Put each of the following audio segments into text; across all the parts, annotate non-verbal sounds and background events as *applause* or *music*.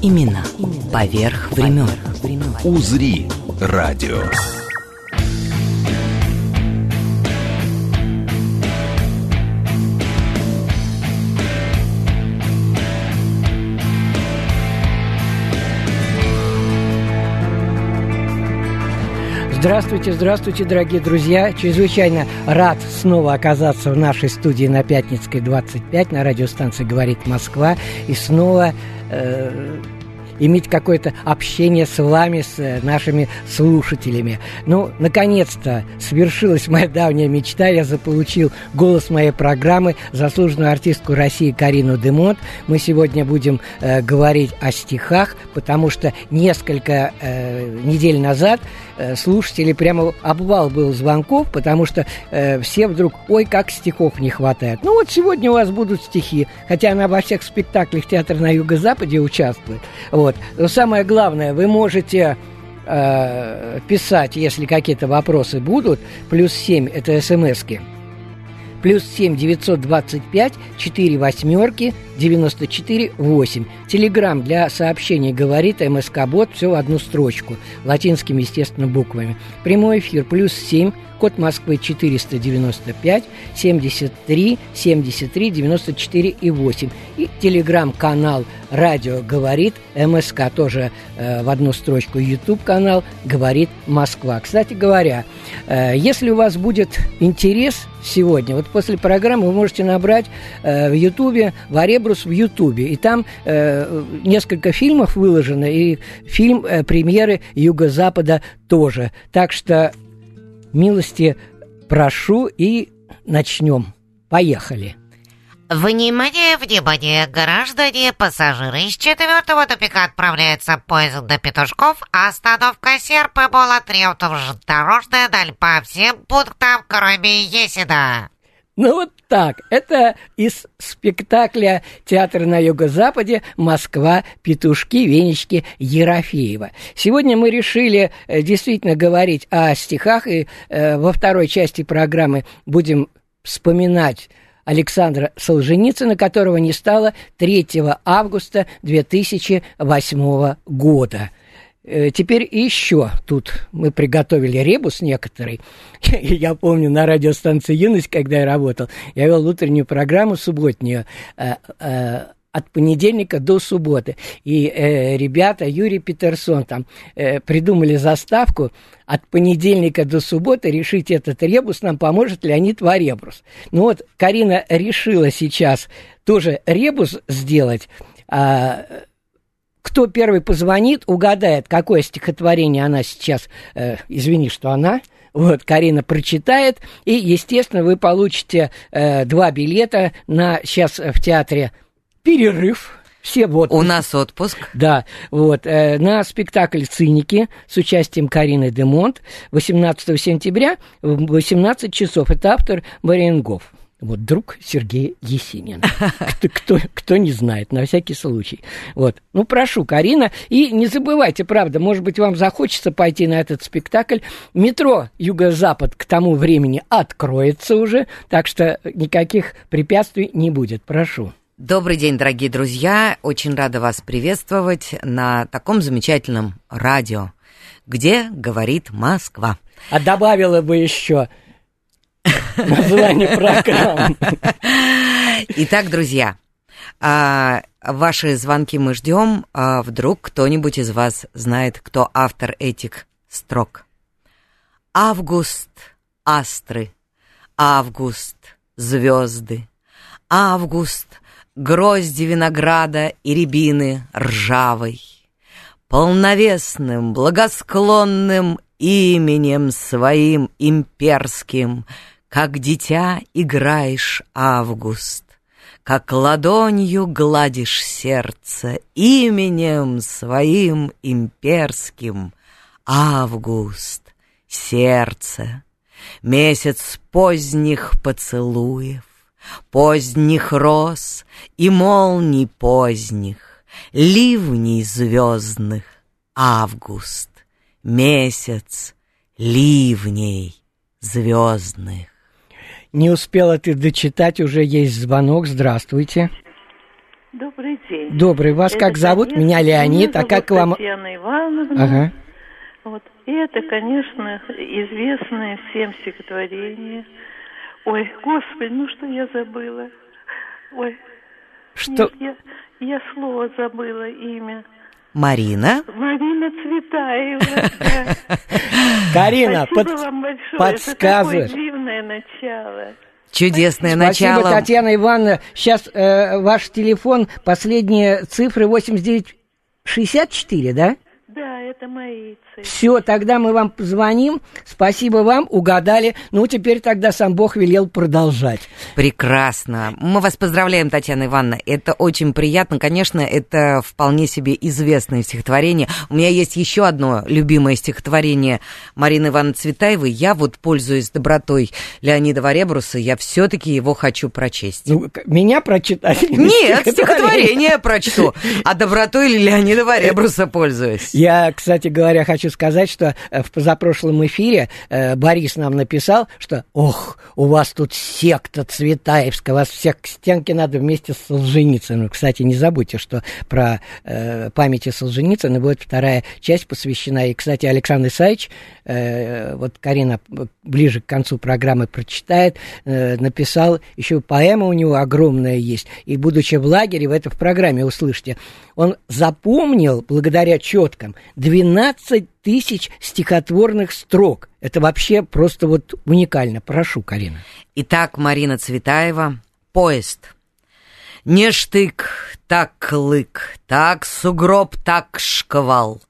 Именно поверх времен. «Узри» радио. Здравствуйте, здравствуйте, дорогие друзья. Чрезвычайно рад снова оказаться в нашей студии на Пятницкой 25 на радиостанции «Говорит Москва». И снова э, иметь какое-то общение с вами, с э, нашими слушателями. Ну, наконец-то свершилась моя давняя мечта. Я заполучил голос моей программы, заслуженную артистку России Карину Демонт. Мы сегодня будем э, говорить о стихах, потому что несколько э, недель назад э, слушатели прямо обвал был звонков, потому что э, все вдруг, ой, как стихов не хватает. Ну вот сегодня у вас будут стихи, хотя она во всех спектаклях театра на Юго-Западе участвует. Вот. Но самое главное, вы можете э, писать, если какие-то вопросы будут, плюс 7, это смски, плюс 7 925 4 восьмерки 94 8. Телеграмм для сообщений говорит МСК Бот, все в одну строчку, латинскими, естественно, буквами. Прямой эфир плюс 7 код Москвы 495 73 73 94 и 8. И телеграм-канал «Радио говорит», МСК тоже э, в одну строчку, YouTube-канал «Говорит Москва». Кстати говоря, э, если у вас будет интерес сегодня, вот после программы вы можете набрать э, в Ютубе «Варебрус» в Ютубе, и там э, несколько фильмов выложено, и фильм э, премьеры Юго-Запада тоже. Так что милости прошу и начнем. Поехали. Внимание, внимание, граждане, пассажиры из четвертого тупика отправляется поезд до Петушков, остановка Серпы, Мола, Треутов, дорожная даль по всем пунктам, кроме Есина. Ну вот так. Это из спектакля «Театр на юго-западе. Москва. Петушки. Венечки. Ерофеева». Сегодня мы решили э, действительно говорить о стихах, и э, во второй части программы будем вспоминать Александра Солженицына, которого не стало 3 августа 2008 года. Э, теперь еще тут мы приготовили ребус некоторый. *laughs* Я помню на радиостанции «Юность», когда я работал, я вел утреннюю программу субботнюю э, э, от понедельника до субботы. И э, ребята, Юрий Петерсон, там э, придумали заставку от понедельника до субботы решить этот ребус, нам поможет Леонид Варебрус. Ну вот, Карина решила сейчас тоже ребус сделать, а, кто первый позвонит, угадает, какое стихотворение она сейчас, э, извини, что она, вот, Карина прочитает, и, естественно, вы получите э, два билета на сейчас в театре перерыв. Все вот. У нас отпуск. Да, вот. Э, на спектакль «Циники» с участием Карины Демонт 18 сентября в 18 часов. Это автор Мариенгоф. Вот друг Сергея Есенина. *laughs* Кто, кто, кто не знает, на всякий случай. Вот. Ну, прошу, Карина. И не забывайте, правда, может быть, вам захочется пойти на этот спектакль. Метро Юго-Запад к тому времени откроется уже, так что никаких препятствий не будет. Прошу. Добрый день, дорогие друзья. Очень рада вас приветствовать на таком замечательном радио, где говорит Москва. А добавила бы еще *laughs* название программы. Итак, друзья, а, ваши звонки мы ждем. А вдруг кто-нибудь из вас знает, кто автор этих строк. Август, астры, август, звезды, август, грозди винограда и рябины ржавой. Полновесным, благосклонным именем своим имперским, как дитя играешь, Август, как ладонью гладишь сердце именем своим имперским. Август, сердце, месяц поздних поцелуев, поздних роз и молний поздних, ливней звездных, август, месяц ливней звездных. Не успела ты дочитать, уже есть звонок. Здравствуйте. Добрый день. Добрый. Вас Это, как зовут? конечно, Меня Леонид. меня А как вам? Татьяна Ивановна. Ага. Вот. И это, конечно, известное всем стихотворение. Ой, Господи, ну что я забыла? Ой, Что? нет, я, я слово забыла, имя. Марина, Марина Цветаева. да. *laughs* Карина, Спасибо под- вам большое. подсказываешь. Это такое дивное начало. чудесное Спасибо, начало. Татьяна Ивановна. Сейчас э, ваш телефон, последние цифры 8964, да? Да, это мои цифры. Все, тогда мы вам позвоним. Спасибо вам, угадали. Ну, теперь тогда сам Бог велел продолжать. Прекрасно. Мы вас поздравляем, Татьяна Ивановна. Это очень приятно. Конечно, это вполне себе известное стихотворение. У меня есть еще одно любимое стихотворение Марины Ивановны Цветаевой. Я вот, пользуясь добротой Леонида Варебруса, я все-таки его хочу прочесть. Ну, меня прочитать? Нет, стихотворение прочту. А добротой Леонида Варебруса пользуюсь. Я, кстати говоря, хочу сказать, что э, в позапрошлом эфире э, Борис нам написал, что «Ох, у вас тут секта Цветаевская, вас всех к стенке надо вместе с Солженицыным». Кстати, не забудьте, что про э, Солженицына будет вторая часть посвящена. И, кстати, Александр Исаевич, э, вот Карина ближе к концу программы прочитает, написал еще поэма у него огромная есть. И, будучи в лагере, вы это в программе услышите, он запомнил, благодаря четкам, 12 тысяч стихотворных строк. Это вообще просто вот уникально. Прошу, Карина. Итак, Марина Цветаева, поезд. Не штык, так клык, так сугроб, так шквал.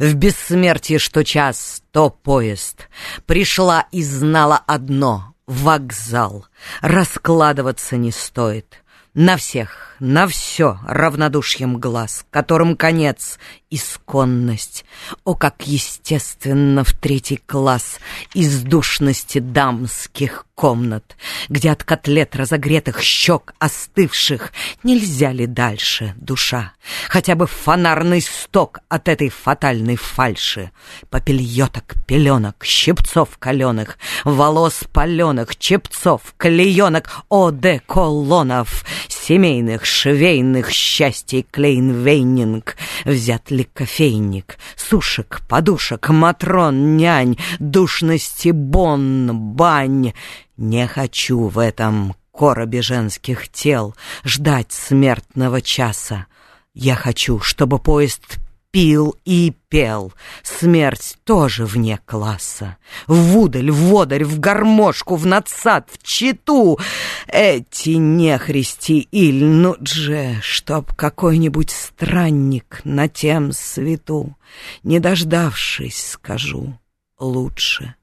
В бессмертии что час, то поезд. Пришла и знала одно — вокзал. Раскладываться не стоит. На всех, на все равнодушием глаз, которым конец — исконность. О, как естественно в третий класс из душности дамских комнат, где от котлет разогретых щек остывших нельзя ли дальше, душа, хотя бы фонарный сток от этой фатальной фальши, попельеток, пеленок, щипцов каленых, волос паленых, чепцов, клеенок, о, де колонов, семейных, швейных счастий клейнвейнинг, взят ли кофейник, сушек, подушек, матрон, нянь, душности бон, бань. Не хочу в этом коробе женских тел ждать смертного часа. Я хочу, чтобы поезд пил и пел. Смерть тоже вне класса. В удаль, в водарь, в гармошку, в надсад, в читу. Эти нехристи иль, ну же, чтоб какой-нибудь странник на тем свету, не дождавшись, скажу, лучше.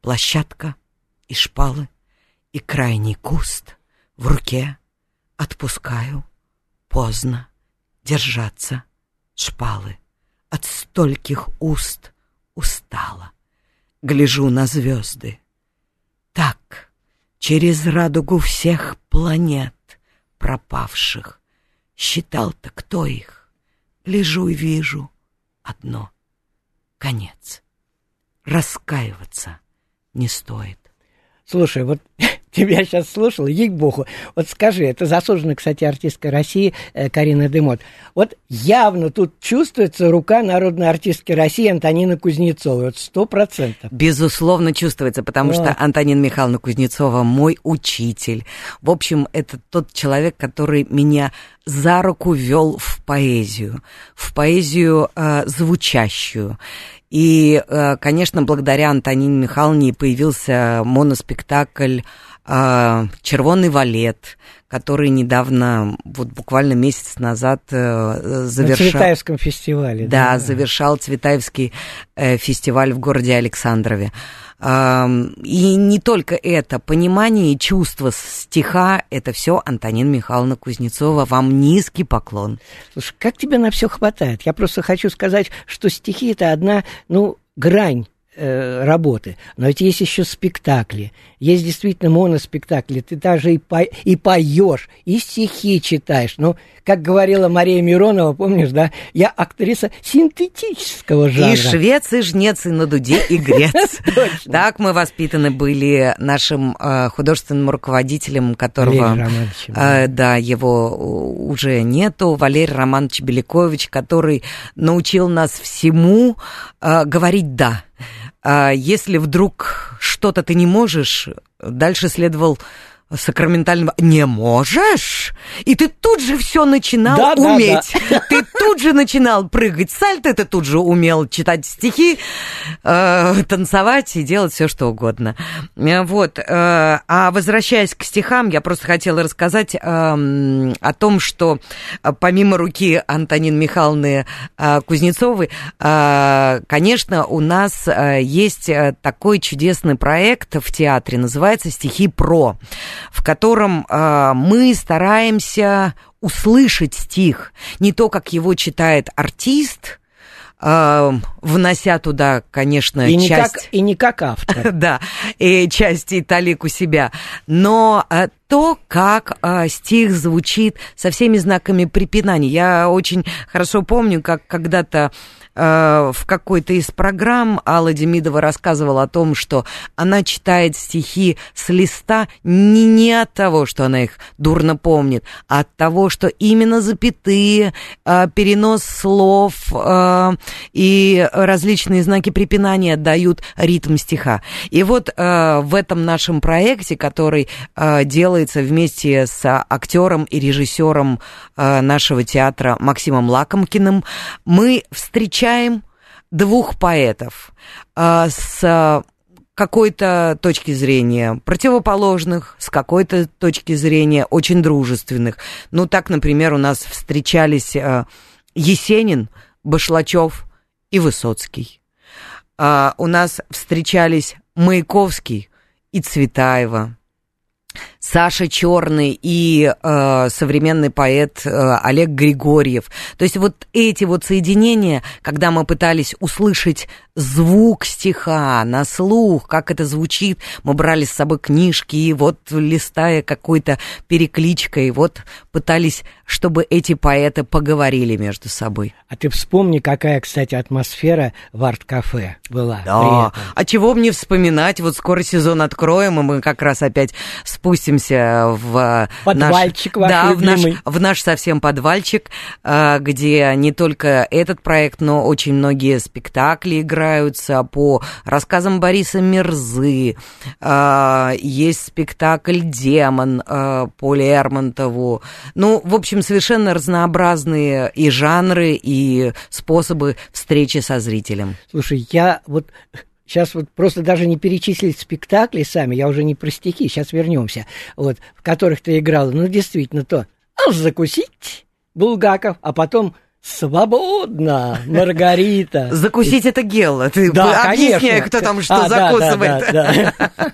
Площадка и шпалы, и крайний куст в руке. Отпускаю, поздно держаться шпалы. От стольких уст устала. Гляжу на звезды. Так, через радугу всех планет пропавших. Считал-то кто их? Лежу и вижу одно. Конец. Раскаиваться не стоит. Слушай, вот *laughs* тебя сейчас слушал, ей-богу. Вот скажи, это заслуженная, кстати, артистка России э, Карина Демот. Вот явно тут чувствуется рука народной артистки России Антонины Кузнецовой. Вот сто процентов. Безусловно, чувствуется, потому Да. что Антонина Михайловна Кузнецова мой учитель. В общем, это тот человек, который меня за руку вел в поэзию, в поэзию э, звучащую. И, э, конечно, благодаря Антонине Михайловне появился моноспектакль э, «Червонный валет», который недавно, вот буквально месяц назад э, На завершал... Цветаевском фестивале. Да, завершал Цветаевский э, фестиваль в городе Александрове. И не только это, понимание и чувство стиха, это все Антонина Михайловна Кузнецова. Вам низкий поклон. Слушай, как тебе на все хватает? Я просто хочу сказать, что стихи это одна, ну, грань э, работы. Но ведь есть еще спектакли, есть действительно моноспектакли. Ты даже и, по, и поешь, и стихи читаешь. Ну, как говорила Мария Миронова, помнишь, да? Я актриса синтетического жанра. И швец, и жнец, и на дуде, и грец. *laughs* Так мы воспитаны были нашим э, художественным руководителем, которого... Э, да, его уже нету. Валерий Романович Белякович, который научил нас всему говорить «да». А если вдруг что-то ты не можешь, дальше следовал сакраментального «не можешь?» И ты тут же все начинал да, уметь. Да, да. Ты тут же начинал прыгать сальто, ты тут же умел читать стихи, э, танцевать и делать все, что угодно. Вот. Э, а возвращаясь к стихам, я просто хотела рассказать э, о том, что э, помимо руки Антонины Михайловны э, Кузнецовой, э, конечно, у нас э, есть э, такой чудесный проект в театре, называется «Стихи про» в котором э, мы стараемся услышать стих, не то, как его читает артист, э, внося туда, конечно, и часть... Не как, и не как автор. *laughs* да, и часть и талику себя, но э, то, как э, стих звучит со всеми знаками препинания. Я очень хорошо помню, как когда-то Э, в какой-то из программ Алла Демидова рассказывала о том, что она читает стихи с листа не, не от того, что она их дурно помнит, а от того, что именно запятые, э, перенос слов э, и различные знаки препинания дают ритм стиха. И вот в этом нашем проекте, который делается вместе с актером и режиссером нашего театра Максимом Лакомкиным, мы встречаем встречаем двух поэтов э, с какой-то точки зрения противоположных, с какой-то точки зрения очень дружественных. Ну, так, например, у нас встречались э, Есенин, Башлачев и Высоцкий. Э, у нас встречались Маяковский и Цветаева. Саша Черный и э, современный поэт э, Олег Григорьев. То есть вот эти вот соединения, когда мы пытались услышать звук стиха на слух, как это звучит, мы брали с собой книжки и вот листая какой-то перекличкой, вот пытались, чтобы эти поэты поговорили между собой. А ты вспомни, какая, кстати, атмосфера в арт-кафе была. Да, а чего мне вспоминать? Вот скоро сезон откроем, и мы как раз опять спустимся в подвальчик наш, да, в наш, в наш совсем подвальчик, э, где не только этот проект, но очень многие спектакли играются по рассказам Бориса Мирзы. Э, есть спектакль «Демон» э, по Лермонтову. Ну, в общем, совершенно разнообразные и жанры, и способы встречи со зрителем. Слушай, я вот Сейчас вот просто даже не перечислить спектакли сами, я уже не про стихи, сейчас вернемся, вот, в которых ты играла. Ну, действительно, то а закусить Булгаков, а потом Свободно, Маргарита. Закусить это гело. Ты да, объясняй, кто там что а, закусывает. Да, да, да,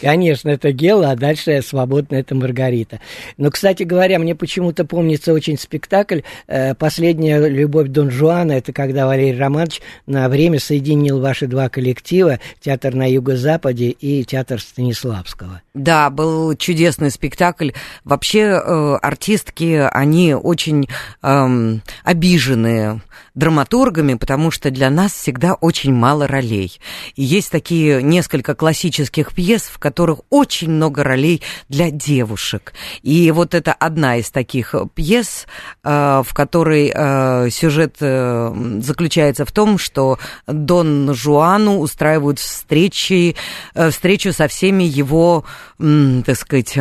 Конечно, это гело, а дальше свободно это Маргарита. Но, кстати говоря, мне почему-то помнится очень спектакль э, «Последняя любовь Дон Жуана». Это когда Валерий Романович на время соединил ваши два коллектива, театр на юго-западе и театр Станиславского. Да, был чудесный спектакль. Вообще э, артистки, они очень... Эм, обиженные драматургами, потому что для нас всегда очень мало ролей. И есть такие несколько классических пьес, в которых очень много ролей для девушек. И вот это одна из таких пьес, э, в которой э, сюжет э, заключается в том, что Дон Жуану устраивают встречи, встречу со всеми его, так сказать,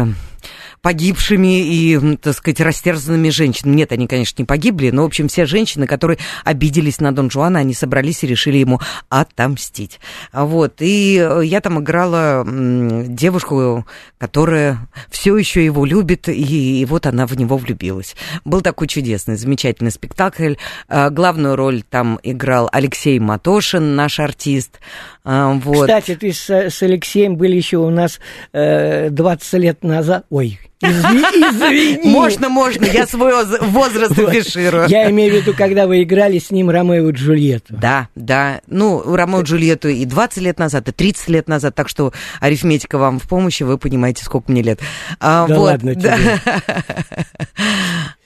погибшими и, так сказать, растерзанными женщинами. Нет, они, конечно, не погибли, но, в общем, все женщины, которые обиделись на Дон Жуана, они собрались и решили ему отомстить. Вот, и я там играла девушку, которая все еще его любит, и, и вот она в него влюбилась. Был такой чудесный, замечательный спектакль. А, главную роль там играл Алексей Матошин, наш артист. А, вот. Кстати, ты с, с Алексеем были еще у нас э, 20 лет назад. Ой, Извини, извини. Можно, можно, я свой возраст афиширую. Я имею в виду, когда вы играли с ним Ромео и Джульетту. Да, да. Ну, Ромео и Джульетту и 20 лет назад, и 30 лет назад, так что арифметика вам в помощи, вы понимаете, сколько мне лет. А, да вот, ладно тебе. *laughs*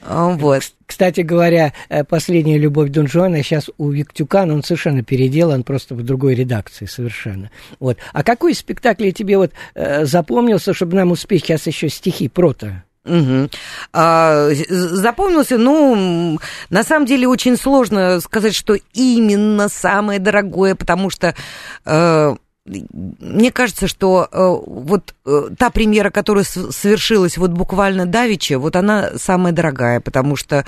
Вот. Кстати говоря, э, последняя любовь Дон Жуана сейчас у Виктюкана, он совершенно переделан, просто в другой редакции совершенно. Вот. А какой спектакль тебе вот э, запомнился, чтобы нам успеть сейчас еще стихи прото? Угу. А, запомнился, ну, на самом деле очень сложно сказать, что именно самое дорогое, потому что э, мне кажется, что э, вот э, та премьера, которая совершилась вот буквально давеча, вот она самая дорогая, потому что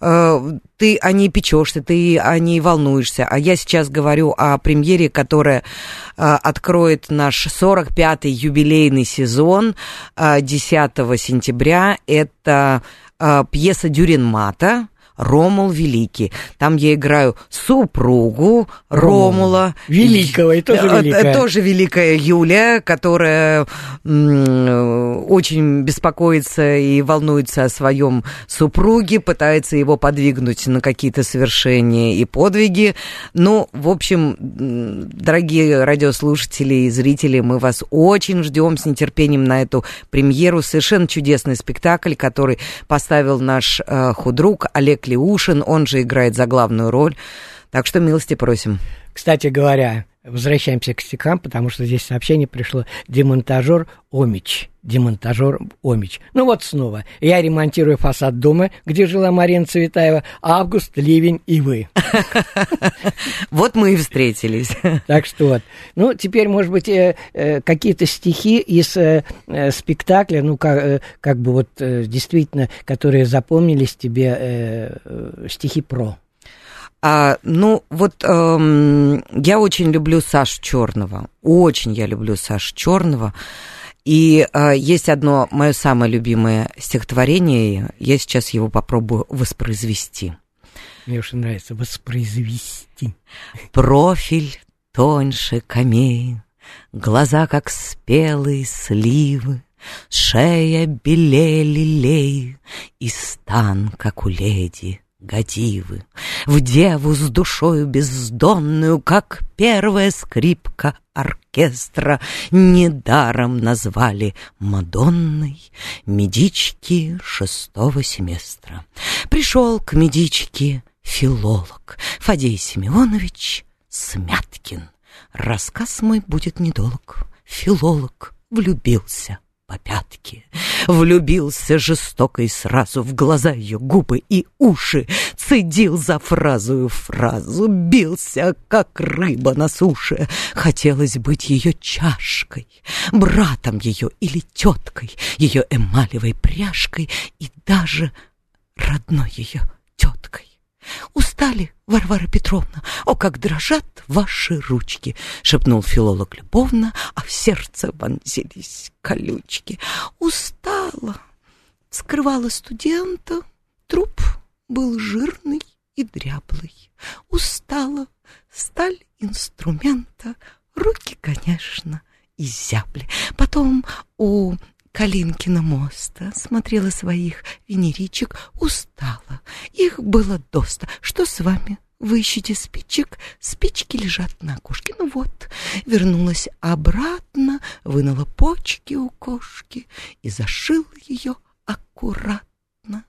э, ты о ней печешься, ты о ней волнуешься. А я сейчас говорю о премьере, которая э, откроет наш 45-й юбилейный сезон э, 10 сентября. Это э, пьеса Дюринмата Ромул Великий. Там я играю супругу Ромула. Великого, и тоже э, великая. Тоже великая Юлия, которая очень беспокоится и волнуется о своем супруге, пытается его подвигнуть на какие-то совершения и подвиги. Ну, в общем, дорогие радиослушатели и зрители, мы вас очень ждем с нетерпением на эту премьеру. Совершенно чудесный спектакль, который поставил наш э, худрук Олег Клеушин, он же играет за главную роль. Так что милости просим. Кстати говоря, возвращаемся к стихам, потому что здесь сообщение пришло «Демонтажер Омич». Демонтажер Омич. Ну вот снова. Я ремонтирую фасад дома, где жила Марина Цветаева. Август, ливень и вы. *laughs* Вот мы и встретились. *laughs* Так что вот. Ну, теперь, может быть, э, э, какие-то стихи из э, спектакля, ну, как, как бы вот действительно, которые запомнились тебе, стихи про. А, ну, вот эм, я очень люблю Сашу Черного. Очень я люблю Сашу Черного. И э, есть одно мое самое любимое стихотворение. Я сейчас его попробую воспроизвести. Мне очень нравится воспроизвести. Профиль тоньше камей, глаза как спелые сливы, шея белее лилей и стан, как у леди Годивы, в деву с душою бездонную, Как первая скрипка оркестра, Недаром назвали Мадонной Медички шестого семестра. Пришел к медичке филолог Фадей Семенович Смяткин. Рассказ мой будет недолг. Филолог влюбился по пятке. Влюбился жестоко и сразу в глаза ее губы и уши, цедил за фразу фразу, бился, как рыба на суше. Хотелось быть ее чашкой, братом ее или теткой, ее эмалевой пряжкой и даже родной ее. Устали, Варвара Петровна? О, как дрожат ваши ручки!» — шепнул филолог любовно, а в сердце вонзились колючки. «Устала!» — скрывала студента. Труп был жирный и дряблый. Устала сталь инструмента, руки, конечно, изябли. Потом у Калинкина моста, смотрела своих венеричек, устала. Их было доста. Что с вами? Вы ищете спичек? Спички лежат на окошке. Ну вот, вернулась обратно, вынула почки у кошки и зашила ее аккуратно.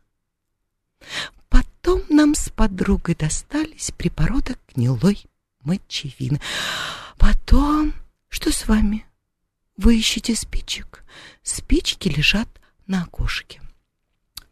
Потом нам с подругой достались припородок гнилой мочевины. Потом... Что с вами? Вы ищете спичек? Спички лежат на окошке.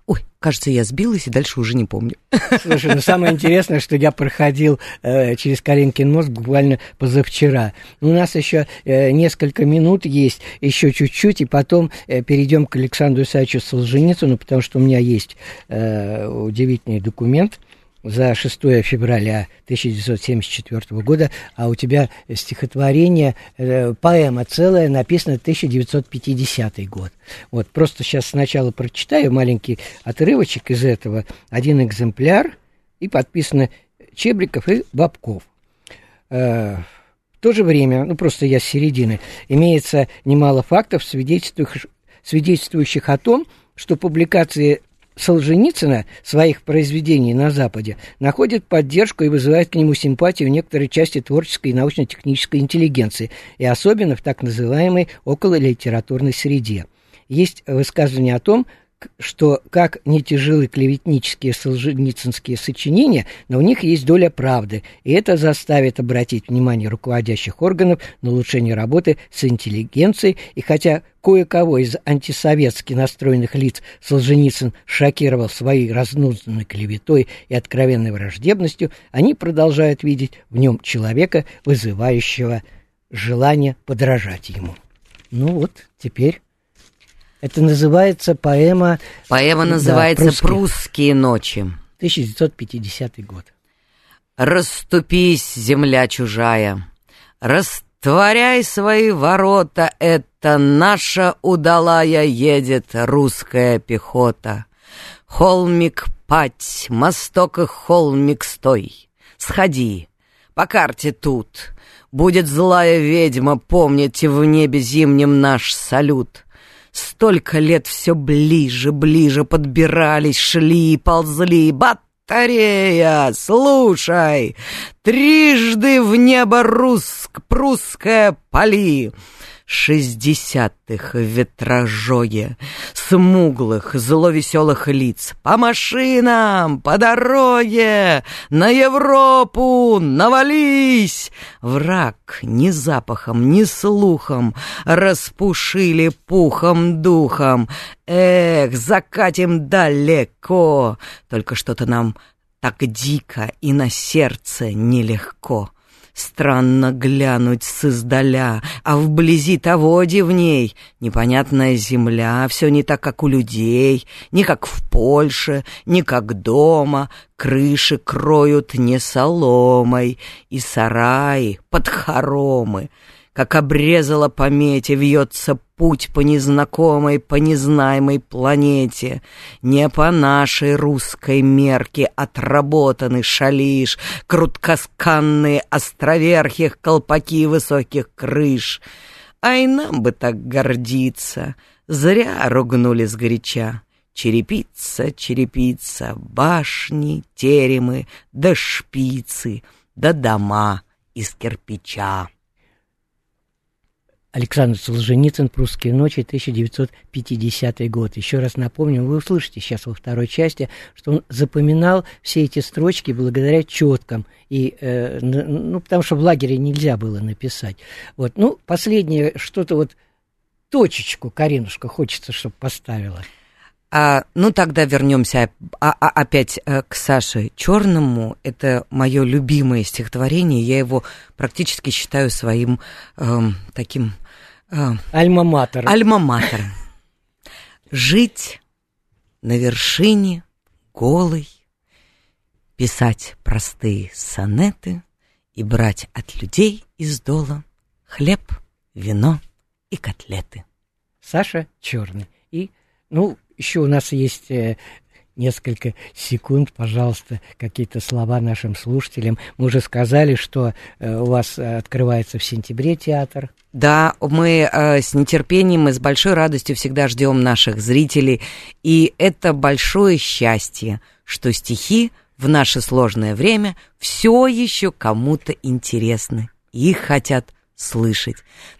Ой, кажется, я сбилась и дальше уже не помню. Слушай, ну самое интересное, что я проходил э, через Калинкин мост буквально позавчера. У нас еще э, несколько минут есть, еще чуть-чуть, и потом э, перейдем к Александру Исаевичу Солженицыну, потому что у меня есть э, удивительный документ за 6 февраля 1974 года, а у тебя стихотворение, э, поэма целая, написана 1950 год. Вот, просто сейчас сначала прочитаю маленький отрывочек из этого, один экземпляр, и подписано Чебриков и Бабков. Э, в то же время, ну просто я с середины, имеется немало фактов, свидетельствующих, свидетельствующих о том, что публикации Солженицына своих произведений на Западе находит поддержку и вызывает к нему симпатию в некоторой части творческой и научно-технической интеллигенции, и особенно в так называемой окололитературной среде. Есть высказывание о том, что как не тяжелы клеветнические солженицынские сочинения, но у них есть доля правды, и это заставит обратить внимание руководящих органов на улучшение работы с интеллигенцией, и хотя кое-кого из антисоветски настроенных лиц Солженицын шокировал своей разнузданной клеветой и откровенной враждебностью, они продолжают видеть в нем человека, вызывающего желание подражать ему. Ну вот, теперь это называется поэма... Поэма называется да, «Прусские. «Прусские ночи». 1950 год. «Раступись, земля чужая, растворяй свои ворота, это наша удалая едет русская пехота. Холмик пать, мосток и холмик стой, сходи, по карте тут, будет злая ведьма, помните в небе зимнем наш салют». Столько лет все ближе, ближе подбирались, шли, ползли. Батарея, слушай, трижды в небо руск, прусская поли шестидесятых в ветрожоге, смуглых, зловеселых лиц. По машинам, по дороге, на Европу навались! Враг ни запахом, ни слухом распушили пухом духом. Эх, закатим далеко, только что-то нам так дико и на сердце нелегко. Странно глянуть с издаля, а вблизи того дивней. Непонятная земля, все не так, как у людей, не как в Польше, не как дома. Крыши кроют не соломой, и сараи под хоромы как обрезала по мете, вьется путь по незнакомой, по незнаемой планете. Не по нашей русской мерке отработаны шалиш, круткосканные островерхих колпаки высоких крыш. А и нам бы так гордиться, зря ругнули сгоряча. Черепица, черепица, башни, теремы, да шпицы, да дома из кирпича. Александр Солженицын «Прусские ночи», 1950 год. Еще раз напомню, вы услышите сейчас во второй части, что он запоминал все эти строчки благодаря четкам. И, э, ну, потому что в лагере нельзя было написать. Вот. Ну, последнее, что-то вот точечку, Каринушка, хочется, чтобы поставила. А, ну, тогда вернемся а, а, опять а, к Саше Черному. Это мое любимое стихотворение. Я его практически считаю своим э, таким... Э, Альма-матер. Альма-матер. Жить на вершине голой, писать простые сонеты и брать от людей из дола хлеб, вино и котлеты. Саша Черный. И, ну, еще у нас есть э, несколько секунд, пожалуйста, какие-то слова нашим слушателям. Мы уже сказали, что э, у вас открывается в сентябре театр. Да, мы э, с нетерпением и с большой радостью всегда ждем наших зрителей. И это большое счастье, что стихи в наше сложное время все еще кому-то интересны. Их хотят слышать.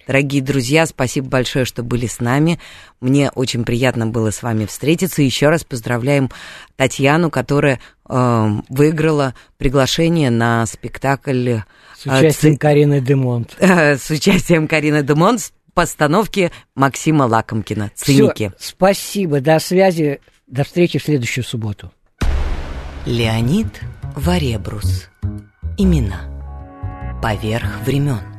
Дорогие друзья, спасибо большое, что были с нами. Мне очень приятно было с вами встретиться. Еще раз поздравляем Татьяну, которая э, выиграла приглашение на спектакль э, с участием ц... Карины Демонт. *laughs* Э, с участием Карины Демонт постановки Максима Лакомкина «Циники». Всё, спасибо, до связи До встречи в следующую субботу. Леонид Варебрус. Имена. Поверх времен.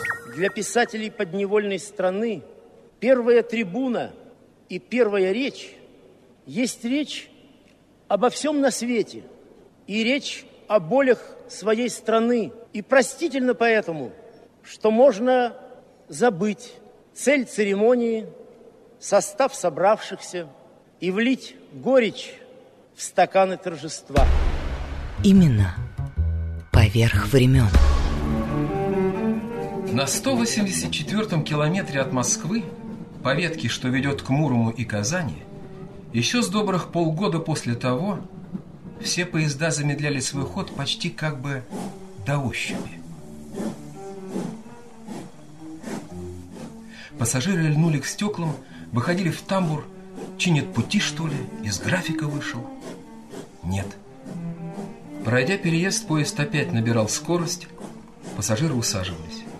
Для писателей подневольной страны первая трибуна и первая речь есть речь обо всем на свете и речь о болях своей страны. И простительно поэтому, что можно забыть цель церемонии, состав собравшихся и влить горечь в стаканы торжества. Имена. Поверх времен. На 184-м километре от Москвы, по ветке, что ведет к Мурому и Казани, еще с добрых полгода после того, все поезда замедляли свой ход почти как бы до ощупи. Пассажиры льнули к стеклам, выходили в тамбур, чинят пути, что ли, из графика вышел. Нет. Пройдя переезд, поезд опять набирал скорость, пассажиры усаживались.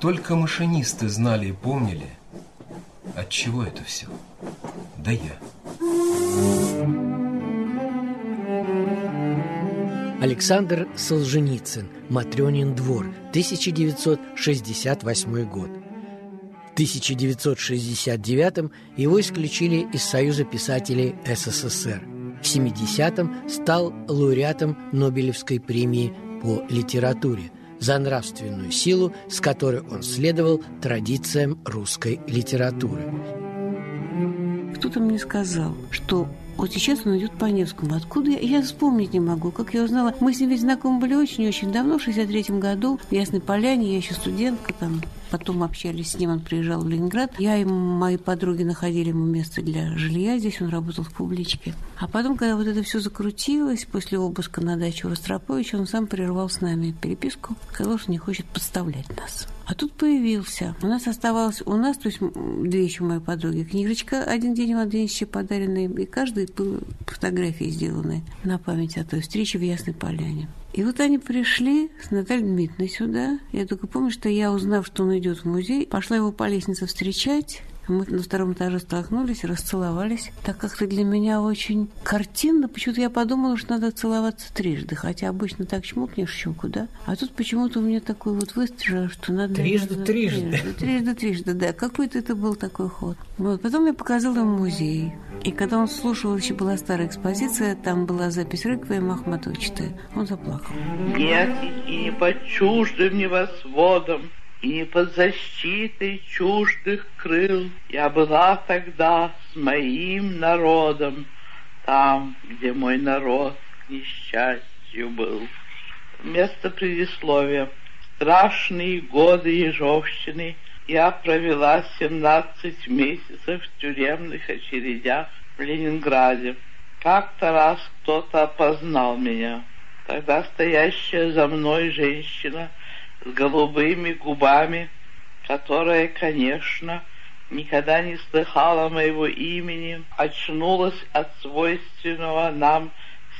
Только машинисты знали и помнили, от чего это все. Да я. Александр Солженицын, Матрёнин двор, 1968 год. В 1969 его исключили из Союза писателей СССР. В 70-м стал лауреатом Нобелевской премии по литературе за нравственную силу, с которой он следовал традициям русской литературы. Кто-то мне сказал, что вот сейчас он идет по Невскому. Откуда я? Я вспомнить не могу. Как я узнала? Мы с ним ведь знакомы были очень-очень давно, в 63-м году, в Ясной Поляне. Я еще студентка там. Потом общались с ним, он приезжал в Ленинград. Я и мои подруги находили ему место для жилья. Здесь он работал в публичке. А потом, когда вот это все закрутилось, после обыска на даче у Ростроповича, он сам прервал с нами переписку. Сказал, что не хочет подставлять нас. А тут появился. У нас оставалось, у нас, то есть две еще мои подруги, книжечка один день в Адвенчике подаренная, и каждой были фотографии сделаны на память о той встрече в Ясной Поляне. И вот они пришли с Натальей Дмитриевной сюда. Я только помню, что я, узнав, что он идет в музей, пошла его по лестнице встречать. Мы на втором этаже столкнулись, расцеловались. Так как-то для меня очень картинно. Почему-то я подумала, что надо целоваться трижды. Хотя обычно так чмокнешь щеку, да? А тут почему-то у меня такой вот выстрел, что надо... Трижды, надо, трижды. Трижды, трижды, трижды, да. Какой-то это был такой ход. Вот. Потом я показала ему музей. И когда он слушал, еще была старая экспозиция, там была запись Рыквиема Ахматовича. Он заплакал. Нет, и не под чуждым небосводом, и не под защитой чуждых крыл. Я была тогда с моим народом, там, где мой народ к несчастью был. Вместо предисловия. Страшные годы Ежовщины я провела 17 месяцев в тюремных очередях в Ленинграде. Как-то раз кто-то опознал меня. Тогда стоящая за мной женщина голубыми губами, которая, конечно, никогда не слыхала моего имени, очнулась от свойственного нам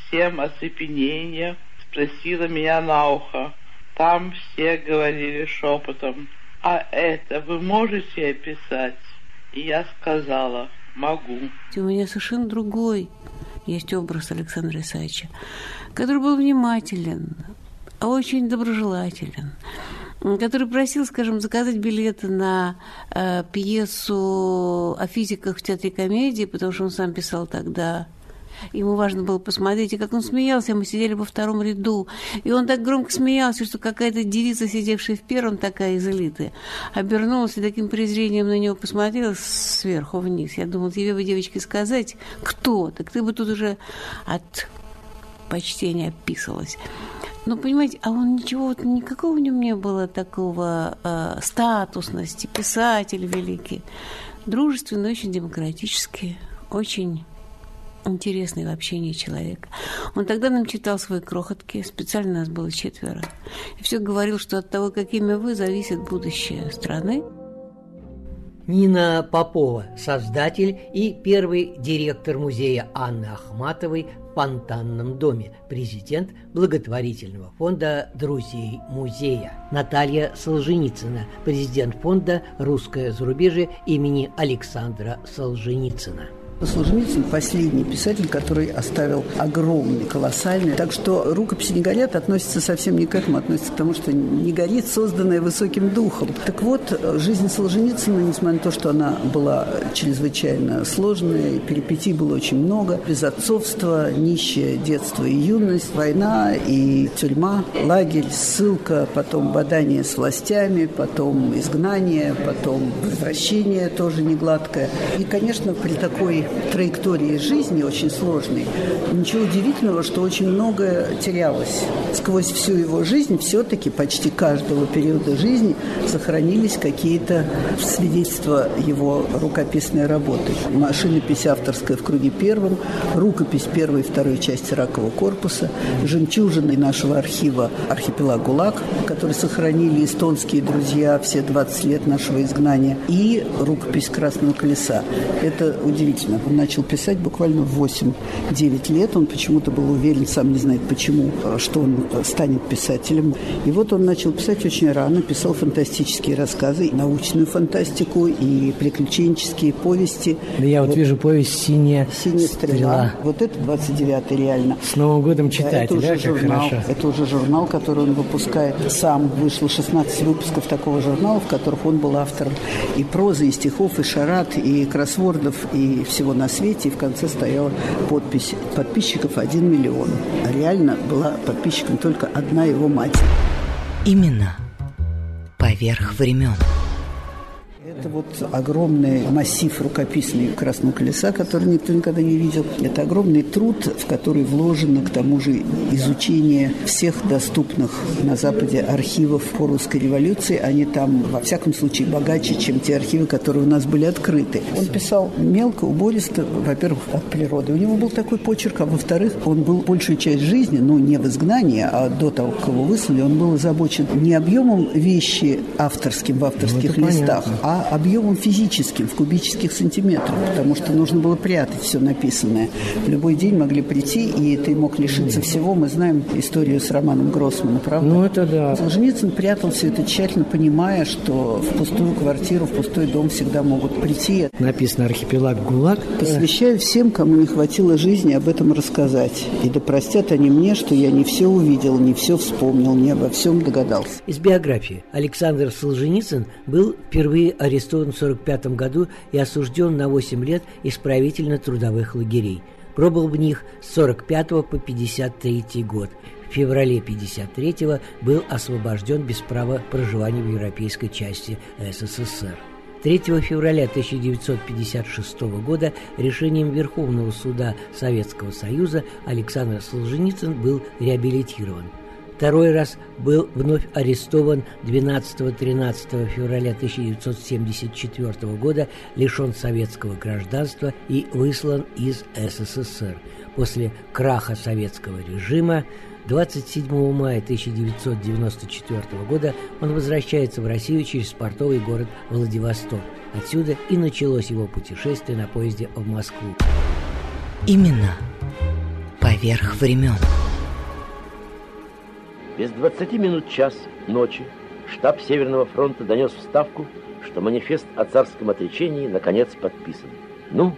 всем оцепенения, спросила меня на ухо. Там все говорили шепотом, а это вы можете описать? И я сказала, могу. У меня совершенно другой есть образ Александра Исаевича, который был внимателен, очень доброжелателен, который просил, скажем, заказать билеты на э, пьесу о физиках в театре комедии, потому что он сам писал тогда Ему важно было посмотреть, и как он смеялся, мы сидели во втором ряду. И он так громко смеялся, что какая-то девица, сидевшая в первом, такая из элиты, обернулась и таким презрением на него посмотрела сверху вниз. Я думала, тебе бы, девочке, сказать, кто? Так ты бы тут уже от почтения описывалась. Ну, понимаете, а он ничего, вот никакого в нем не было такого э, статусности, писатель великий. Дружественный, очень демократический, очень интересный в общении человек. Он тогда нам читал свои крохотки, специально нас было четверо. И все говорил, что от того, какими вы, зависит будущее страны. Нина Попова, создатель и первый директор музея Анны Ахматовой Фонтанном доме, президент благотворительного фонда «Друзей музея». Наталья Солженицына, президент фонда «Русское зарубежье» имени Александра Солженицына. Солженицын – последний писатель, который оставил огромный, колоссальный. Так что рукописи «Не горят» относятся совсем не к этому, относятся к тому, что «Не горит», созданная высоким духом. Так вот, жизнь Солженицына, несмотря на то, что она была чрезвычайно сложная, перипетий было очень много, безотцовство, нищее детство и юность, война и тюрьма, лагерь, ссылка, потом бадание с властями, потом изгнание, потом возвращение тоже негладкое. И, конечно, при такой траектории жизни очень сложной, ничего удивительного, что очень многое терялось. Сквозь всю его жизнь все-таки почти каждого периода жизни сохранились какие-то свидетельства его рукописной работы. Машинопись авторская в круге первом, рукопись первой и второй части ракового корпуса, жемчужины нашего архива «Архипелаг ГУЛАГ», который сохранили эстонские друзья все 20 лет нашего изгнания, и рукопись «Красного колеса». Это удивительно. Он начал писать буквально в 8-9 лет. Он почему-то был уверен, сам не знает почему, что он станет писателем. И вот он начал писать очень рано, писал фантастические рассказы, и научную фантастику, и приключенческие повести. Да я вот, вот вижу повесть «Синяя, Синяя стрела». стрела». Вот это 29-й реально. С Новым годом читайте, да, это уже да, журнал, хорошо. Это уже журнал, который он выпускает сам. Вышло 16 выпусков такого журнала, в которых он был автором и прозы, и стихов, и шарат, и кроссвордов, и всего всего на свете, и в конце стояла подпись подписчиков 1 миллион. А реально была подписчиком только одна его мать. Именно поверх времен. Это вот огромный массив рукописный Красного Колеса, который никто никогда не видел. Это огромный труд, в который вложено, к тому же, изучение всех доступных на Западе архивов по русской революции. Они там, во всяком случае, богаче, чем те архивы, которые у нас были открыты. Он писал мелко, убористо, во-первых, от природы. У него был такой почерк, а во-вторых, он был большую часть жизни, ну, не в изгнании, а до того, как его выслали, он был озабочен не объемом вещи авторским в авторских ну, листах, понятно. а объемом физическим, в кубических сантиметрах, потому что нужно было прятать все написанное. В любой день могли прийти, и ты мог лишиться всего. Мы знаем историю с Романом Гроссманом, правда? Ну, это да. Солженицын прятал все это тщательно, понимая, что в пустую квартиру, в пустой дом всегда могут прийти. Написано «Архипелаг ГУЛАГ». Посвящаю всем, кому не хватило жизни об этом рассказать. И да простят они мне, что я не все увидел, не все вспомнил, не обо всем догадался. Из биографии. Александр Солженицын был впервые арестован в 1945 году и осужден на 8 лет исправительно-трудовых лагерей. Пробыл в них с 1945 по 1953 год. В феврале 1953 был освобожден без права проживания в европейской части СССР. 3 февраля 1956 года решением Верховного суда Советского Союза Александр Солженицын был реабилитирован – Второй раз был вновь арестован 12-13 февраля 1974 года, лишен советского гражданства и выслан из СССР. После краха советского режима 27 мая 1994 года он возвращается в Россию через портовый город Владивосток. Отсюда и началось его путешествие на поезде в Москву. Именно поверх времен. Без 20 минут час ночи штаб Северного фронта донес в Ставку, что манифест о царском отречении наконец подписан. Ну,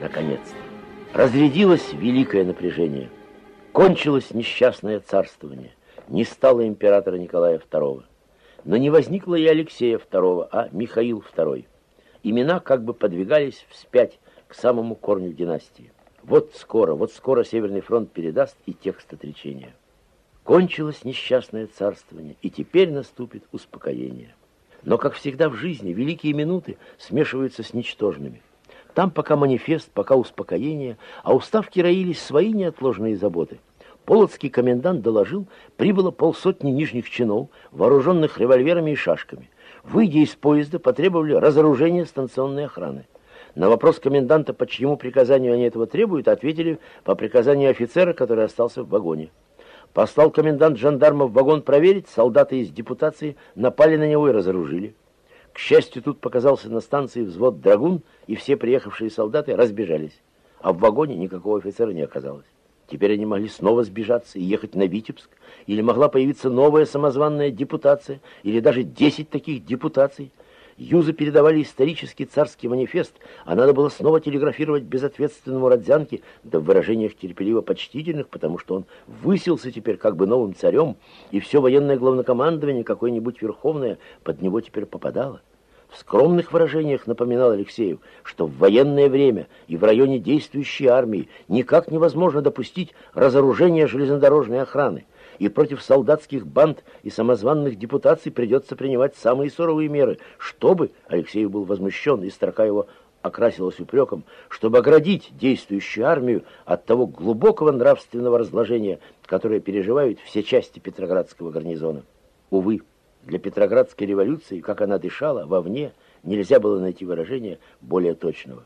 наконец-то. Разрядилось великое напряжение. Кончилось несчастное царствование. Не стало императора Николая II. Но не возникло и Алексея II, а Михаил II. Имена как бы подвигались вспять к самому корню династии. Вот скоро, вот скоро Северный фронт передаст и текст отречения. Кончилось несчастное царствование, и теперь наступит успокоение. Но, как всегда в жизни, великие минуты смешиваются с ничтожными. Там пока манифест, пока успокоение, а у Ставки роились свои неотложные заботы. Полоцкий комендант доложил, прибыло полсотни нижних чинов, вооруженных револьверами и шашками. Выйдя из поезда, потребовали разоружения станционной охраны. На вопрос коменданта, по чьему приказанию они этого требуют, ответили по приказанию офицера, который остался в вагоне. Послал комендант жандарма в вагон проверить, солдаты из депутации напали на него и разоружили. К счастью, тут показался на станции взвод «Драгун», и все приехавшие солдаты разбежались, а в вагоне никакого офицера не оказалось. Теперь они могли снова сбежаться и ехать на Витебск, или могла появиться новая самозванная депутация, или даже десять таких депутаций – Юзы передавали исторический царский манифест, а надо было снова телеграфировать безответственному Родзянке, да в выражениях терпеливо почтительных, потому что он высился теперь как бы новым царем, и все военное главнокомандование, какое-нибудь верховное, под него теперь попадало. В скромных выражениях напоминал Алексеев, что в военное время и в районе действующей армии никак невозможно допустить разоружения железнодорожной охраны и против солдатских банд и самозванных депутаций придется принимать самые суровые меры, чтобы, Алексеев был возмущен, и строка его окрасилась упреком, чтобы оградить действующую армию от того глубокого нравственного разложения, которое переживают все части Петроградского гарнизона. Увы, для Петроградской революции, как она дышала, вовне, нельзя было найти выражение более точного.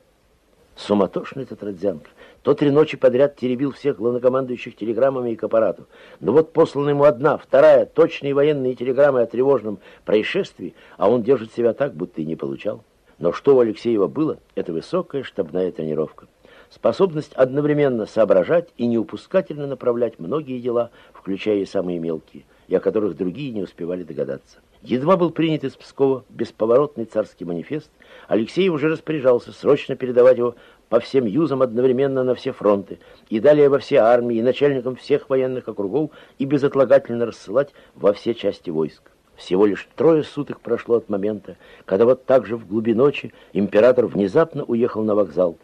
Суматошный этот Родзянко. То три ночи подряд теребил всех главнокомандующих телеграммами и к аппарату. Но вот послана ему одна, вторая, точные военные телеграммы о тревожном происшествии, а он держит себя так, будто и не получал. Но что у Алексеева было, это высокая штабная тренировка. Способность одновременно соображать и неупускательно направлять многие дела, включая и самые мелкие, и о которых другие не успевали догадаться. Едва был принят из Пскова бесповоротный царский манифест, Алексей уже распоряжался срочно передавать его по всем юзам одновременно на все фронты, и далее во все армии, и начальникам всех военных округов, и безотлагательно рассылать во все части войск. Всего лишь трое суток прошло от момента, когда вот так же в глуби ночи император внезапно уехал на вокзал.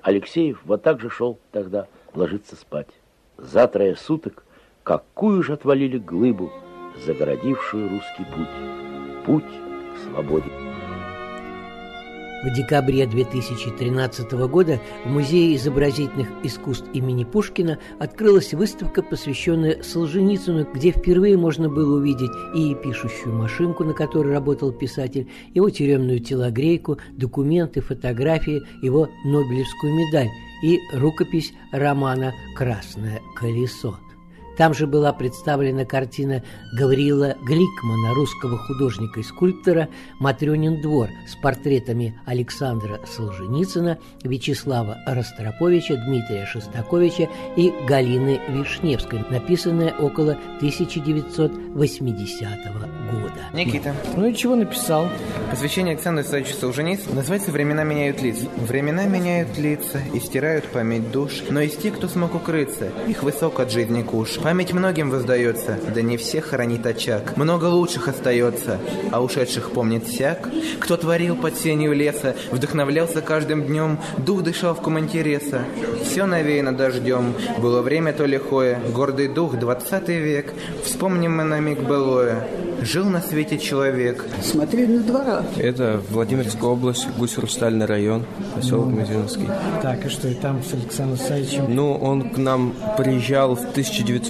Алексеев вот так же шел тогда ложиться спать. За трое суток какую же отвалили глыбу, загородившую русский путь, путь к свободе. В декабре 2013 года в Музее изобразительных искусств имени Пушкина открылась выставка, посвященная Солженицыну, где впервые можно было увидеть и пишущую машинку, на которой работал писатель, его тюремную телогрейку, документы, фотографии, его Нобелевскую медаль и рукопись романа «Красное колесо». Там же была представлена картина Гавриила Гликмана, русского художника и скульптора «Матрёнин двор» с портретами Александра Солженицына, Вячеслава Ростроповича, Дмитрия Шостаковича и Галины Вишневской, написанная около 1980 года. Никита. Ну и чего написал? Посвящение Александру Исаевичу Солженицыну называется «Времена меняют лица». Времена меняют лица и стирают память душ, но есть те, кто смог укрыться, их высок от жизни куш. Память многим воздается, да не всех хранит очаг. Много лучших остается, а ушедших помнит всяк. Кто творил под сенью леса, вдохновлялся каждым днем, дух дышал в ком интереса. Все навеяно дождем, было время то лихое, гордый дух, двадцатый век. Вспомним мы на миг былое. Жил на свете человек. Смотри на двора. Это Владимирская область, Гусь-Хрустальный район, поселок Ну. Мизиновский. Так, и что, и там с Александром Савичем? Ну, он к нам приезжал в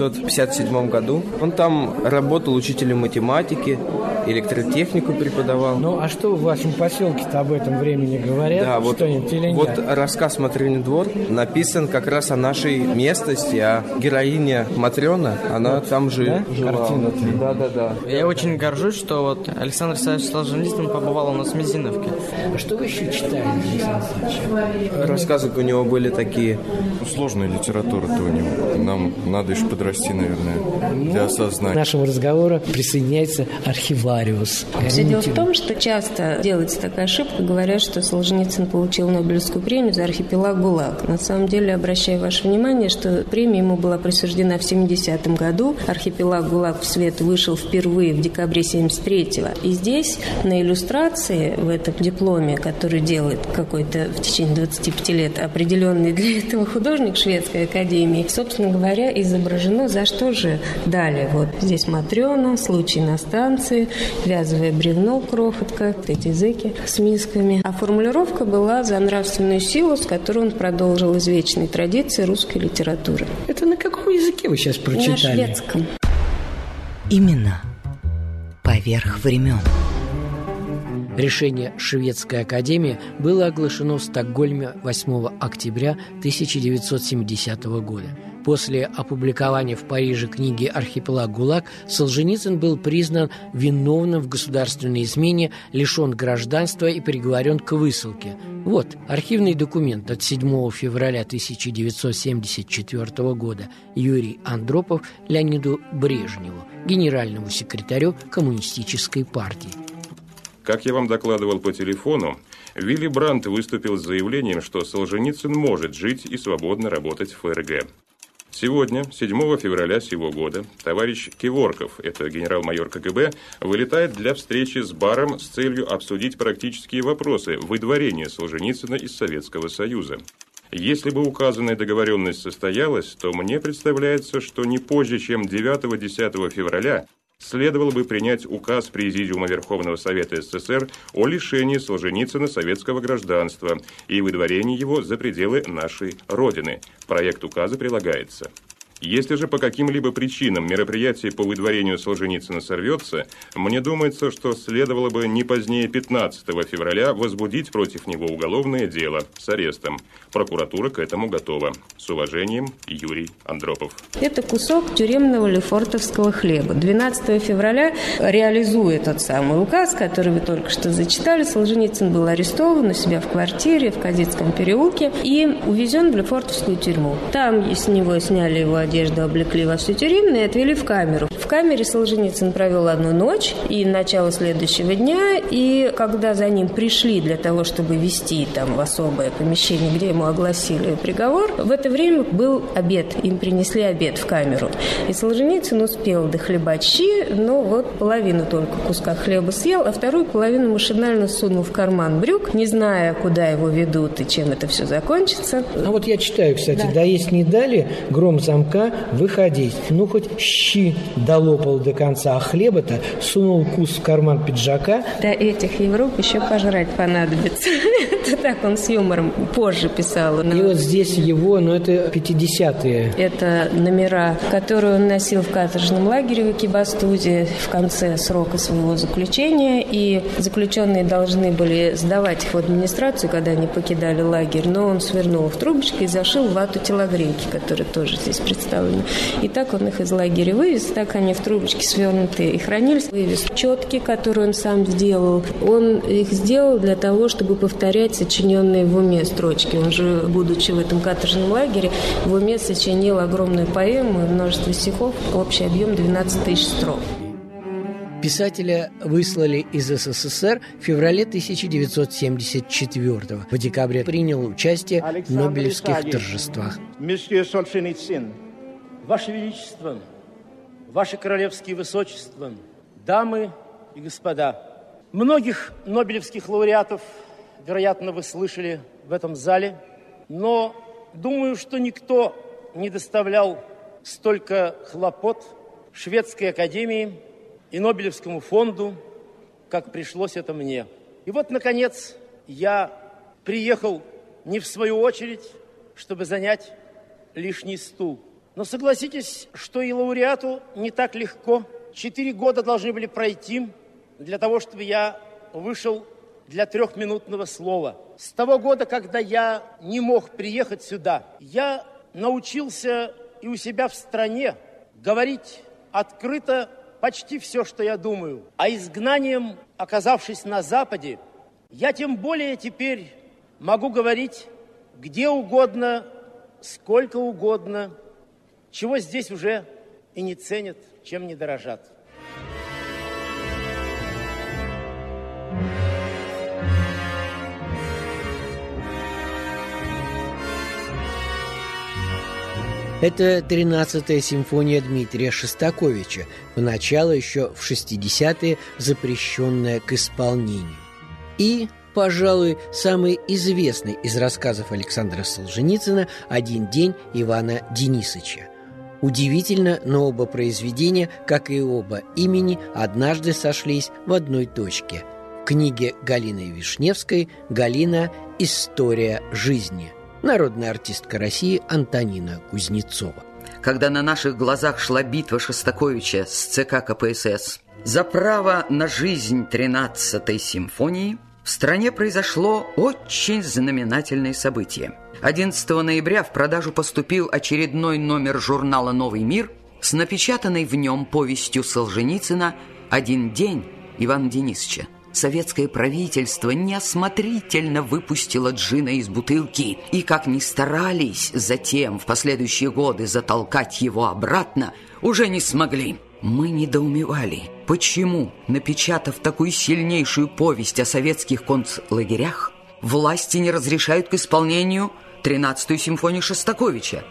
1957 году. Он там работал учителем математики, электротехнику преподавал. Ну, а что в вашем поселке-то об этом времени говорят? Да, вот, Что-нибудь или нет? вот рассказ «Матрёнин двор» написан как раз о нашей местности, а героиня Матрёна, она там же да? жила. Картина-то. Да, да, да. Я очень горжусь, что вот Александр Александрович Солженицын побывал у нас в Мизиновке. А что вы еще читали, Александр Александрович? Рассказы у него были такие. Сложная литература-то у него. Нам надо еще подрасти, наверное, для К осознания. нашему разговору присоединяется архивариус. Все дело в том, что часто делается такая ошибка, говорят, что Солженицын получил Нобелевскую премию за архипелаг ГУЛАГ. На самом деле, обращаю ваше внимание, что премия ему была присуждена в 70-м году. Архипелаг ГУЛАГ в свет вышел впервые в декабре 73-го. И здесь на иллюстрации в этом дипломе, который делает какой-то в течение 25 лет определенный для этого художник Шведской академии, собственно говоря, изображено, за что же дали. Вот здесь Матрена, случай на станции, вязовое бревно, крохотка, эти языки с мисками. А формулировка была за нравственную силу, с которой он продолжил извечные традиции русской литературы. Это на каком языке языке вы сейчас прочитали? На шведском. Именно поверх времен. Решение Шведской академии было оглашено в Стокгольме 8 октября 1970 года. После опубликования в Париже книги «Архипелаг ГУЛАГ» Солженицын был признан виновным в государственной измене, лишен гражданства и приговорен к высылке. Вот архивный документ от 7 февраля 1974 года Юрий Андропов Леониду Брежневу, генеральному секретарю Коммунистической партии. Как я вам докладывал по телефону, Вилли Брандт выступил с заявлением, что Солженицын может жить и свободно работать в ФРГ. Сегодня, 7 февраля сего года, товарищ Киворков, это генерал-майор КГБ, вылетает для встречи с Баром с целью обсудить практические вопросы выдворения Солженицына из Советского Союза. Если бы указанная договоренность состоялась, то мне представляется, что не позже, чем 9-10 февраля следовало бы принять указ Президиума Верховного Совета СССР о лишении Солженицына советского гражданства и выдворении его за пределы нашей Родины. Проект указа прилагается. Если же по каким-либо причинам мероприятие по выдворению Солженицына сорвется, мне думается, что следовало бы не позднее 15 февраля возбудить против него уголовное дело с арестом. Прокуратура к этому готова. С уважением, Юрий Андропов. Это кусок тюремного лефортовского хлеба. 12 февраля, реализуя тот самый указ, который вы только что зачитали, Солженицын был арестован у себя в квартире в Кадетском переулке и увезен в лефортовскую тюрьму. Там с него сняли его одежду облекли во всю тюремную и отвели в камеру. В камере Солженицын провел одну ночь и начало следующего дня, и когда за ним пришли для того, чтобы вести там в особое помещение, где ему огласили приговор, в это время был обед, им принесли обед в камеру. И Солженицын успел дохлебать щи, но вот половину только куска хлеба съел, а вторую половину машинально сунул в карман брюк, не зная, куда его ведут и чем это все закончится. А вот я читаю, кстати, да, да есть не дали, гром замка выходить. Ну, хоть щи долопал до конца, а хлеба-то сунул кус в карман пиджака. Да этих Европ еще пожрать понадобится. *laughs* Это так он с юмором позже писал. И вот здесь его, ну, это 50-е. Это номера, которые он носил в каторжном лагере в Экибастузе в конце срока своего заключения. И заключенные должны были сдавать их в администрацию, когда они покидали лагерь. Но он свернул в трубочку и зашил вату телогрейки, которые тоже здесь представлены представлены. И так он их из лагеря вывез, так они в трубочке свернутые и хранились. Вывез четки, которые он сам сделал. Он их сделал для того, чтобы повторять сочиненные в уме строчки. Он же, будучи в этом каторжном лагере, в уме сочинил огромную поэму и множество стихов, общий объем 12 тысяч строк. Писателя выслали из СССР в феврале 1974 В декабре принял участие в Нобелевских торжествах. Ваше Величество, Ваше Королевские Высочества, дамы и господа, многих нобелевских лауреатов, вероятно, вы слышали в этом зале, но думаю, что никто не доставлял столько хлопот Шведской Академии и Нобелевскому фонду, как пришлось это мне. И вот, наконец, я приехал не в свою очередь, чтобы занять лишний стул – но согласитесь, что и лауреату не так легко. Четыре года должны были пройти для того, чтобы я вышел для трехминутного слова. С того года, когда я не мог приехать сюда, я научился и у себя в стране говорить открыто почти все, что я думаю. А изгнанием, оказавшись на Западе, я тем более теперь могу говорить где угодно, сколько угодно – чего здесь уже и не ценят, чем не дорожат. Это 13-я симфония Дмитрия Шостаковича, поначалу еще в 60-е запрещенная к исполнению. И, пожалуй, самый известный из рассказов Александра Солженицына «Один день Ивана Денисовича». Удивительно, но оба произведения, как и оба имени, однажды сошлись в одной точке. В книге Галины Вишневской «Галина. История жизни». Народная артистка России Антонина Кузнецова. когда на наших глазах шла битва Шостаковича с ЦК КПСС за право на жизнь 13-й симфонии, в стране произошло очень знаменательное событие. 11 ноября в продажу поступил очередной номер журнала «Новый мир» с напечатанной в нем повестью Солженицына «Один день» Ивана Денисовича. Советское правительство неосмотрительно выпустило джина из бутылки, и как ни старались затем в последующие годы затолкать его обратно, уже не смогли. Мы недоумевали, почему, напечатав такую сильнейшую повесть о советских концлагерях, власти не разрешают к исполнению 13-ю симфонию Шостаковича.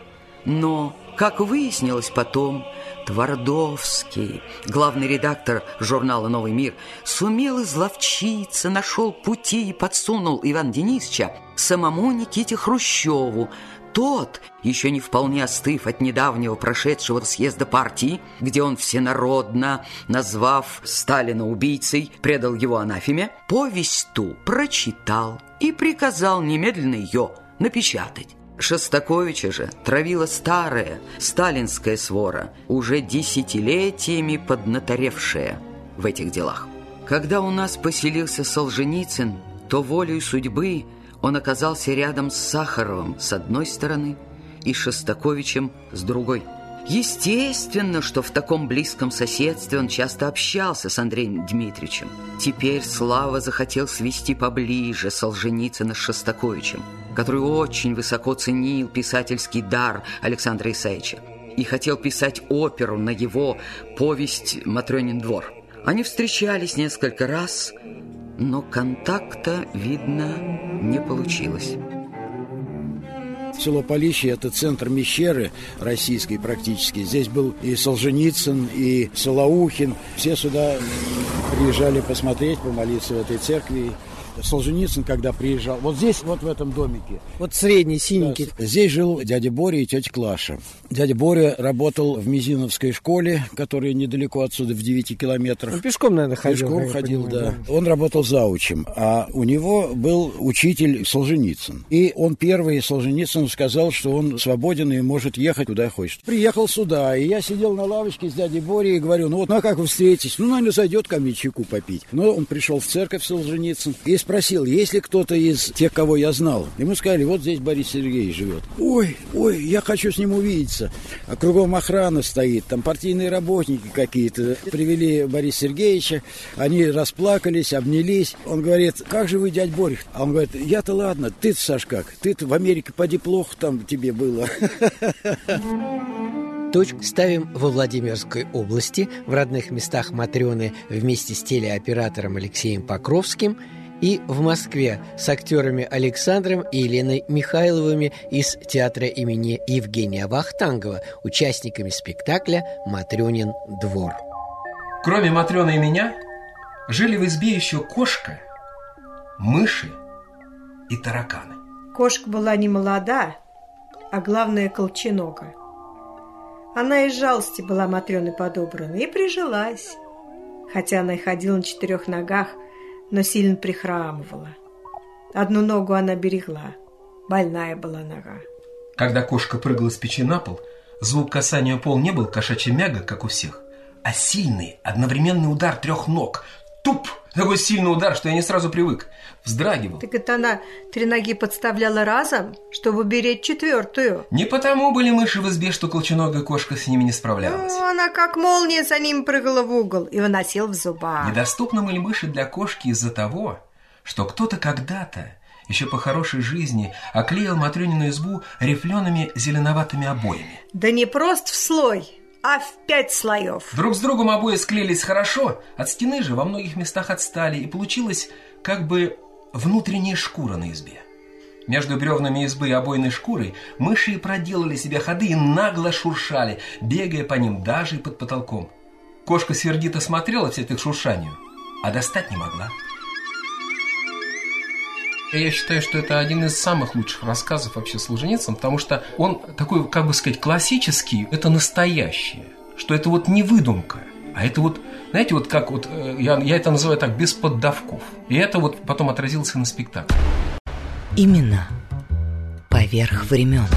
Но, как выяснилось потом, Твардовский, главный редактор журнала «Новый мир», сумел изловчиться, нашел пути и подсунул Ивана Денисовича самому Никите Хрущеву, тот, еще не вполне остыв от недавнего прошедшего съезда партии, где он всенародно, назвав Сталина убийцей, предал его анафеме, повесть ту прочитал и приказал немедленно ее напечатать. Шостаковича же травила старая сталинская свора, уже десятилетиями поднаторевшая в этих делах. Когда у нас поселился Солженицын, то волею судьбы – он оказался рядом с Сахаровым с одной стороны и Шостаковичем с другой. Естественно, что в таком близком соседстве он часто общался с Андреем Дмитриевичем. Теперь Слава захотел свести поближе Солженицына с Шостаковичем, который очень высоко ценил писательский дар Александра Исаевича и хотел писать оперу на его повесть «Матрёнин двор». Они встречались несколько раз, но контакта, видно, не получилось. Село Полище – это центр Мещеры российской практически. Здесь был и Солженицын, и Солоухин. Все сюда приезжали посмотреть, помолиться в этой церкви. Солженицын, когда приезжал, вот здесь, вот в этом домике. Вот средний, синенький. Да, здесь жил дядя Боря и тетя Клаша. Дядя Боря работал в Мизиновской школе, которая недалеко отсюда, в 9 километрах. Он пешком, наверное, ходил. Пешком ходил, понимаю, да. да. Он работал заучим, а у него был учитель Солженицын. И он первый, Солженицын, сказал, что он свободен и может ехать куда хочет. Приехал сюда, и я сидел на лавочке с дядей Борей и говорю, ну вот, ну а как вы встретитесь? Ну, наверное, зайдет ко мне чайку попить. Но он пришел в церковь Солженицын и спросил, есть ли кто-то из тех, кого я знал. Ему сказали, вот здесь Борис Сергеевич живет. Ой, ой, я хочу с ним увидеться. А кругом охрана стоит, там партийные работники какие-то. Привели Бориса Сергеевича, они расплакались, обнялись. Он говорит, как же вы, дядь Борих? А он говорит, я-то ладно, ты-то, Саш, как? Ты-то в Америке поди плохо там тебе было. Точку ставим во Владимирской области, в родных местах Матрены вместе с телеоператором Алексеем Покровским – и в Москве с актерами Александром и Еленой Михайловыми из театра имени Евгения Вахтангова, участниками спектакля «Матрёнин двор». Кроме Матрёны и меня, жили в избе еще кошка, мыши и тараканы. Кошка была не молода, а главное колченога. Она из жалости была Матрёны подобрана и прижилась. Хотя она и ходила на четырех ногах, но сильно прихрамывала. Одну ногу она берегла. Больная была нога. Когда кошка прыгала с печи на пол, звук касания пол не был кошачьим мяга, как у всех, а сильный, одновременный удар трех ног. Туп! Такой сильный удар, что я не сразу привык. Вздрагивал. Так это она три ноги подставляла разом, чтобы беречь четвертую? Не потому были мыши в избе, что колченогая кошка с ними не справлялась. Ну, она как молния за ним прыгала в угол и выносил в зубах. Недоступны были мыши для кошки из-за того, что кто-то когда-то еще по хорошей жизни оклеил Матрёнину избу рифлеными зеленоватыми обоями. Да не просто в слой, а в пять слоев. Друг с другом обои склеились хорошо, от стены же во многих местах отстали, и получилось как бы внутренняя шкура на избе. Между бревнами избы и обойной шкурой мыши проделали себе ходы и нагло шуршали, бегая по ним даже и под потолком. Кошка сердито смотрела все это шуршанию, а достать не могла. Я считаю, что это один из самых лучших рассказов вообще Солженицын, потому что он такой, как бы сказать, классический, это настоящее, что это вот не выдумка, а это вот, знаете, вот как вот, э, я, я это называю так, без поддавков. И это вот потом отразилось на спектакле. Именно поверх времен.